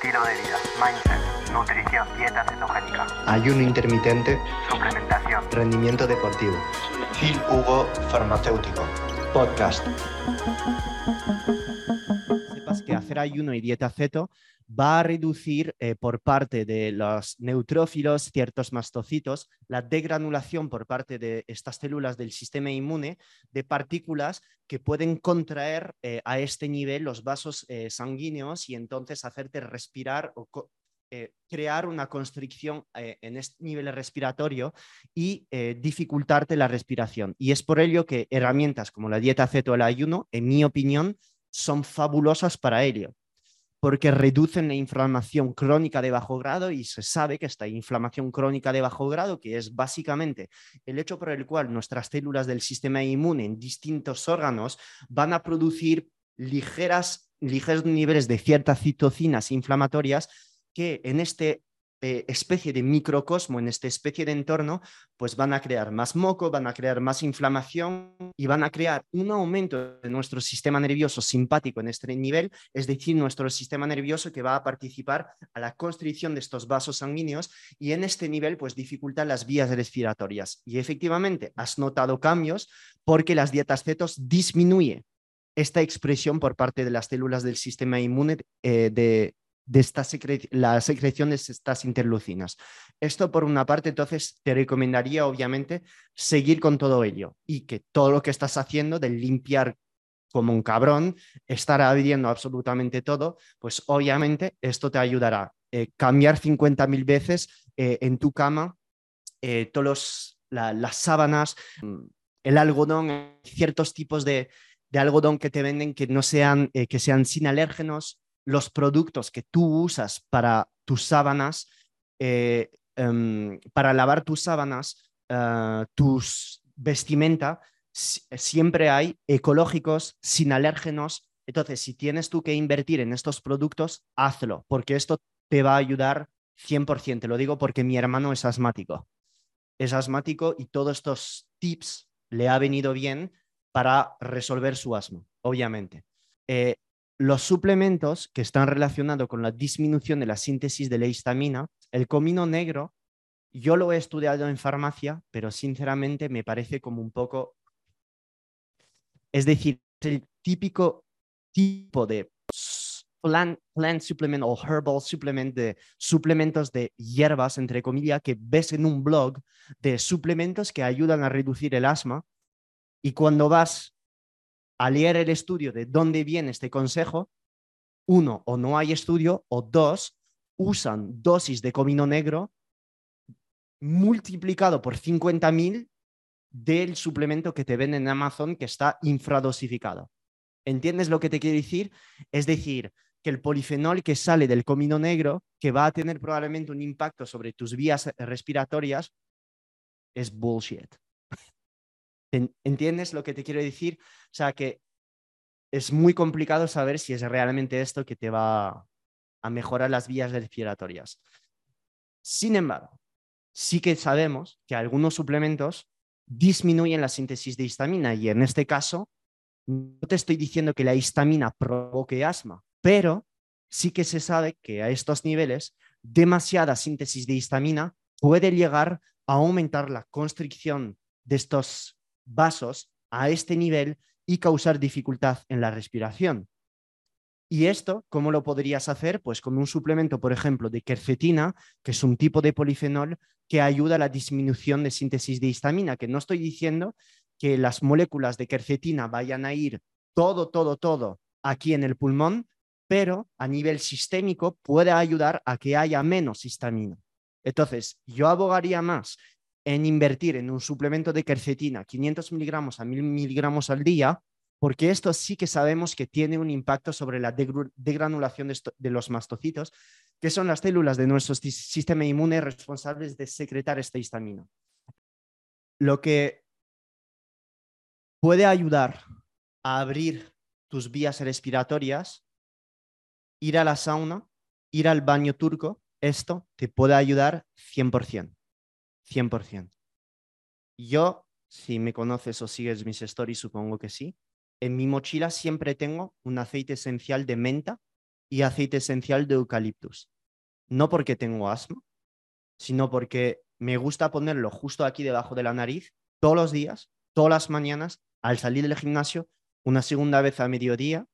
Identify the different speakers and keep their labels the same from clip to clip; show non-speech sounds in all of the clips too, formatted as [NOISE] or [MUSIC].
Speaker 1: estilo de vida, mindset, nutrición, dieta cetogénica,
Speaker 2: ayuno intermitente,
Speaker 1: suplementación,
Speaker 2: rendimiento deportivo. Phil Hugo Farmacéutico. Podcast.
Speaker 3: Sepas que hacer ayuno y dieta ceto va a reducir eh, por parte de los neutrófilos, ciertos mastocitos, la degranulación por parte de estas células del sistema inmune de partículas que pueden contraer eh, a este nivel los vasos eh, sanguíneos y entonces hacerte respirar o crear una constricción en este nivel respiratorio y dificultarte la respiración. Y es por ello que herramientas como la dieta ceto o el ayuno, en mi opinión, son fabulosas para ello porque reducen la inflamación crónica de bajo grado y se sabe que esta inflamación crónica de bajo grado, que es básicamente el hecho por el cual nuestras células del sistema inmune en distintos órganos van a producir ligeras, ligeros niveles de ciertas citocinas inflamatorias que en este eh, especie de microcosmo, en esta especie de entorno, pues van a crear más moco, van a crear más inflamación y van a crear un aumento de nuestro sistema nervioso simpático en este nivel, es decir, nuestro sistema nervioso que va a participar a la constricción de estos vasos sanguíneos y en este nivel pues dificulta las vías respiratorias. Y efectivamente has notado cambios porque las dietas cetos disminuye esta expresión por parte de las células del sistema inmune eh, de, de esta la secreción de estas interleucinas. Esto por una parte, entonces te recomendaría obviamente seguir con todo ello y que todo lo que estás haciendo de limpiar como un cabrón, estar abriendo absolutamente todo, pues obviamente esto te ayudará. eh, cambiar 50.000 veces eh, en tu cama eh, todos las sábanas, mm, el algodón, ciertos tipos de, de, algodón que te venden que no sean, que sean sin alérgenos, los productos que tú usas para tus sábanas, eh, em, para lavar tus sábanas, eh, tus vestimenta, siempre hay ecológicos, sin alérgenos. Entonces, si tienes tú que invertir en estos productos, hazlo, porque esto te va a ayudar 100%. Te lo digo porque mi hermano es asmático. Es asmático y todos estos tips le ha venido bien para resolver su asma, obviamente. Eh, los suplementos que están relacionados con la disminución de la síntesis de la histamina, el comino negro, yo lo he estudiado en farmacia, pero sinceramente me parece como un poco, es decir, el típico tipo de plant, plant supplement o herbal supplement de suplementos de hierbas, entre comillas, que ves en un blog de suplementos que ayudan a reducir el asma. Y cuando vas a leer el estudio de dónde viene este consejo, uno, o no hay estudio, o dos, usan dosis de comino negro multiplicado por 50.000 del suplemento que te venden en Amazon que está infradosificado. ¿Entiendes lo que te quiero decir? Es decir, que el polifenol que sale del comino negro, que va a tener probablemente un impacto sobre tus vías respiratorias, es bullshit. ¿Entiendes lo que te quiero decir? O sea, que es muy complicado saber si es realmente esto que te va a mejorar las vías respiratorias. Sin embargo, sí que sabemos que algunos suplementos disminuyen la síntesis de histamina y en este caso no te estoy diciendo que la histamina provoque asma, pero sí que se sabe que a estos niveles demasiada síntesis de histamina puede llegar a aumentar la constricción de estos vasos a este nivel y causar dificultad en la respiración. ¿Y esto cómo lo podrías hacer? Pues con un suplemento, por ejemplo, de quercetina, que es un tipo de polifenol que ayuda a la disminución de síntesis de histamina, que no estoy diciendo que las moléculas de quercetina vayan a ir todo, todo, todo aquí en el pulmón, pero a nivel sistémico puede ayudar a que haya menos histamina. Entonces, yo abogaría más en invertir en un suplemento de quercetina 500 miligramos a 1000 miligramos al día, porque esto sí que sabemos que tiene un impacto sobre la degranulación de, los mastocitos, que son las células de nuestro sistema inmune responsables de secretar esta histamina. Lo que puede ayudar a abrir tus vías respiratorias, ir a la sauna, ir al baño turco, esto te puede ayudar 100%. 100%. Yo, si me conoces o sigues mis stories, supongo que sí. En mi mochila siempre tengo un aceite esencial de menta y aceite esencial de eucaliptus. No porque tengo asma, sino porque me gusta ponerlo justo aquí debajo de la nariz todos los días, todas las mañanas, al salir del gimnasio, una segunda vez a mediodía.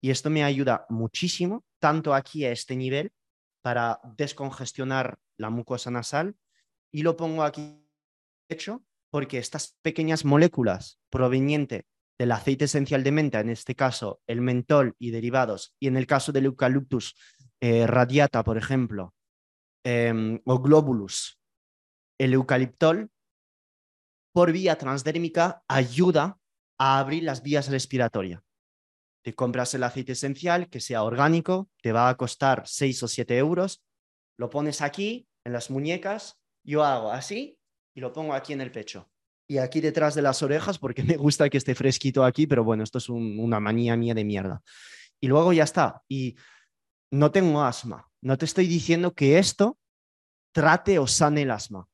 Speaker 3: Y esto me ayuda muchísimo, tanto aquí a este nivel, para descongestionar la mucosa nasal. Y lo pongo aquí hecho porque estas pequeñas moléculas provenientes del aceite esencial de menta, en este caso el mentol y derivados, y en el caso del eucaliptus eh, radiata, por ejemplo, em, o globulus, el eucaliptol, por vía transdérmica ayuda a abrir las vías respiratorias. Te compras el aceite esencial que sea orgánico, te va a costar 6 o 7 euros, lo pones aquí, en las muñecas, yo hago así y lo pongo aquí en el pecho. Y aquí detrás de las orejas, porque [LAUGHS] me gusta que esté fresquito aquí, pero bueno, esto es una manía mía de mierda. Y luego ya está. Y no tengo asma. No te estoy diciendo que esto trate o sane el asma.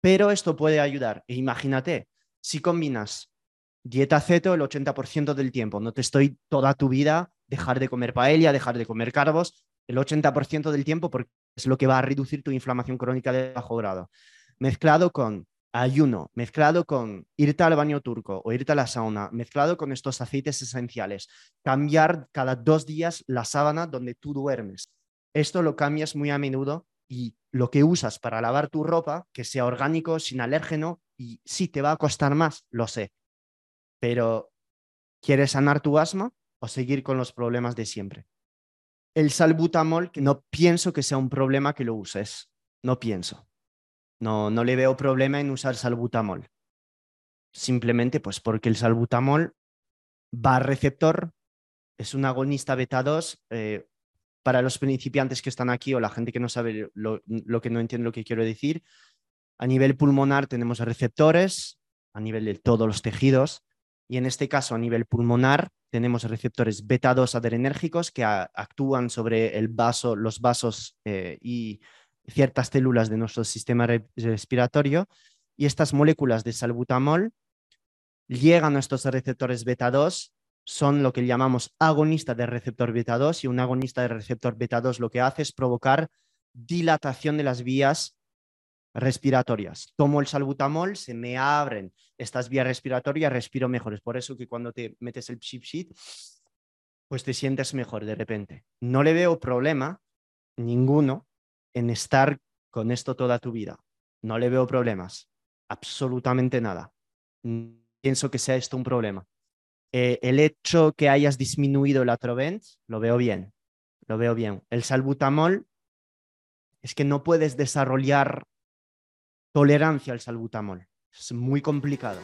Speaker 3: Pero esto puede ayudar. E imagínate, si combinas dieta ceto el 80% del tiempo, no te estoy toda tu vida dejar de comer paella, dejar de comer carbos, el 80% del tiempo porque es lo que va a reducir tu inflamación crónica de bajo grado mezclado con ayuno, mezclado con irte al baño turco o irte a la sauna, mezclado con estos aceites esenciales, cambiar cada dos días la sábana donde tú duermes. Esto lo cambias muy a menudo y lo que usas para lavar tu ropa, que sea orgánico, sin alérgeno, y sí, te va a costar más, lo sé, pero ¿quieres sanar tu asma o seguir con los problemas de siempre? El salbutamol, que no pienso que sea un problema que lo uses, no pienso. No, no le veo problema en usar salbutamol. Simplemente pues porque el salbutamol va al receptor, es un agonista beta 2. Eh, para los principiantes que están aquí o la gente que no sabe lo, lo que no entiende lo que quiero decir, a nivel pulmonar tenemos receptores, a nivel de todos los tejidos, y en este caso a nivel pulmonar tenemos receptores beta 2 adrenérgicos que actúan sobre los vasos eh, y ciertas células de nuestro sistema respiratorio. Y estas moléculas de salbutamol llegan a estos receptores beta 2, son lo que llamamos agonista del receptor beta 2 y un agonista del receptor beta 2 lo que hace es provocar dilatación de las vías respiratorias. Tomo el salbutamol, se me abren estas vías respiratorias, respiro mejor. Es por eso que cuando te metes el chip sheet, pues te sientes mejor de repente. No le veo problema ninguno en estar con esto toda tu vida. No le veo problemas, absolutamente nada. Pienso que sea esto un problema. Eh, el hecho que hayas disminuido el Atrovent, lo veo bien, lo veo bien. El salbutamol es que no puedes desarrollar tolerancia al salbutamol. Es muy complicado.